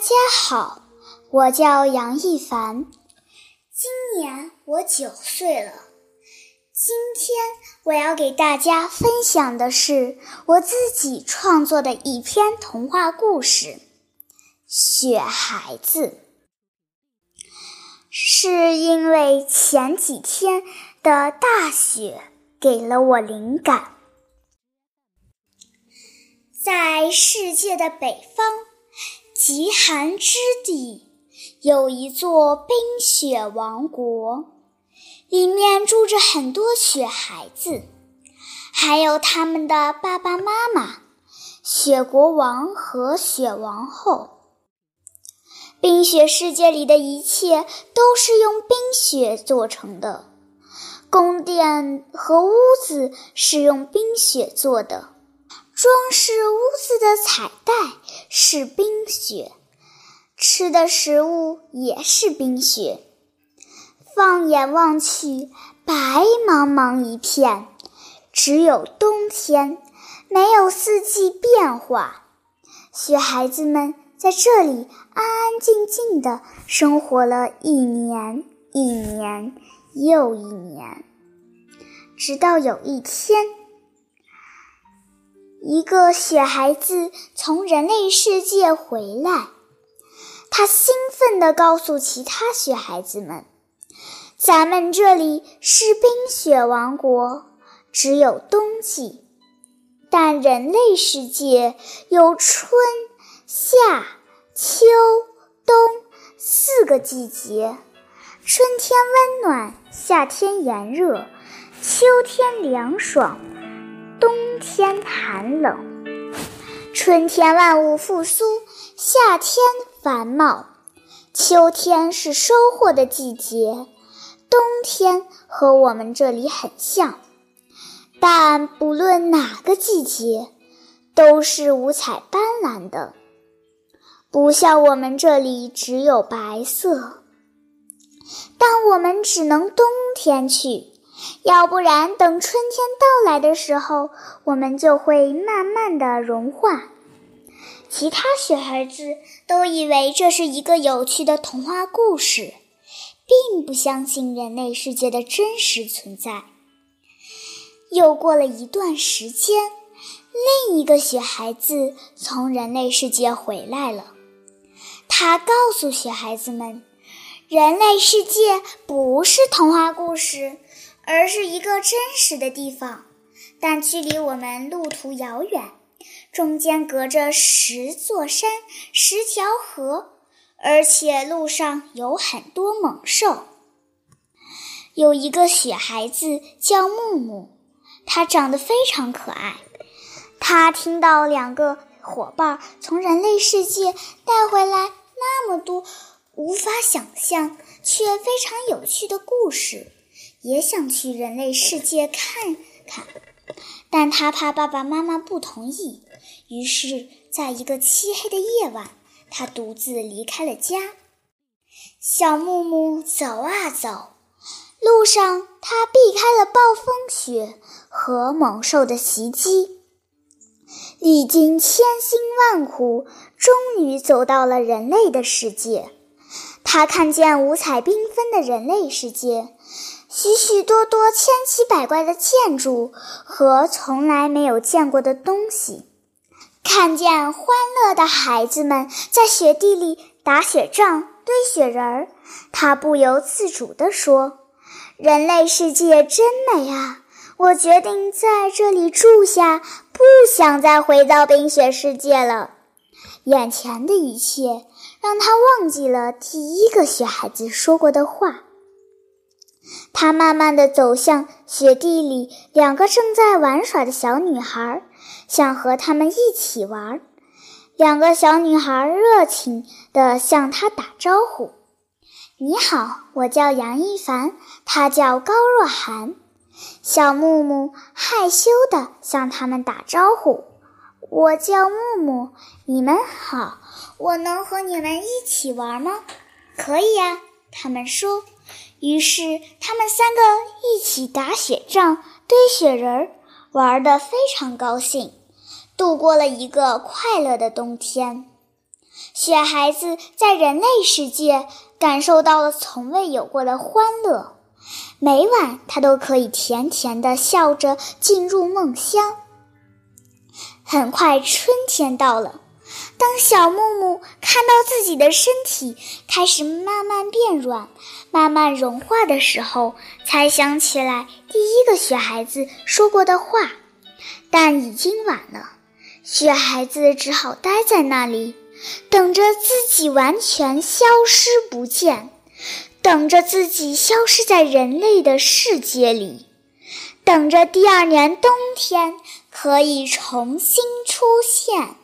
大家好，我叫杨一凡，今年我九岁了。今天我要给大家分享的是我自己创作的一篇童话故事《雪孩子》。是因为前几天的大雪给了我灵感，在世界的北方。极寒之地有一座冰雪王国，里面住着很多雪孩子，还有他们的爸爸妈妈——雪国王和雪王后。冰雪世界里的一切都是用冰雪做成的，宫殿和屋子是用冰雪做的。装饰屋子的彩带是冰雪，吃的食物也是冰雪。放眼望去，白茫茫一片，只有冬天，没有四季变化。雪孩子们在这里安安静静的生活了一年一年又一年，直到有一天。一个雪孩子从人类世界回来，他兴奋地告诉其他雪孩子们：“咱们这里是冰雪王国，只有冬季，但人类世界有春夏秋冬四个季节。春天温暖，夏天炎热，秋天凉爽。”天寒冷，春天万物复苏，夏天繁茂，秋天是收获的季节，冬天和我们这里很像，但不论哪个季节，都是五彩斑斓的，不像我们这里只有白色，但我们只能冬天去。要不然，等春天到来的时候，我们就会慢慢的融化。其他雪孩子都以为这是一个有趣的童话故事，并不相信人类世界的真实存在。又过了一段时间，另一个雪孩子从人类世界回来了。他告诉雪孩子们，人类世界不是童话故事。而是一个真实的地方，但距离我们路途遥远，中间隔着十座山、十条河，而且路上有很多猛兽。有一个雪孩子叫木木，他长得非常可爱。他听到两个伙伴从人类世界带回来那么多无法想象却非常有趣的故事。也想去人类世界看看，但他怕爸爸妈妈不同意，于是，在一个漆黑的夜晚，他独自离开了家。小木木走啊走，路上他避开了暴风雪和猛兽的袭击，历经千辛万苦，终于走到了人类的世界。他看见五彩缤纷的人类世界。许许多多千奇百怪的建筑和从来没有见过的东西，看见欢乐的孩子们在雪地里打雪仗、堆雪人儿，他不由自主地说：“人类世界真美啊！我决定在这里住下，不想再回到冰雪世界了。”眼前的一切让他忘记了第一个雪孩子说过的话。他慢慢地走向雪地里，两个正在玩耍的小女孩，想和他们一起玩。两个小女孩热情地向他打招呼：“你好，我叫杨一凡，他叫高若涵。”小木木害羞地向他们打招呼：“我叫木木，你们好，我能和你们一起玩吗？”“可以呀。”他们说。于是，他们三个一起打雪仗、堆雪人，玩得非常高兴，度过了一个快乐的冬天。雪孩子在人类世界感受到了从未有过的欢乐，每晚他都可以甜甜地笑着进入梦乡。很快，春天到了。当小木木看到自己的身体开始慢慢变软、慢慢融化的时候，才想起来第一个雪孩子说过的话，但已经晚了。雪孩子只好待在那里，等着自己完全消失不见，等着自己消失在人类的世界里，等着第二年冬天可以重新出现。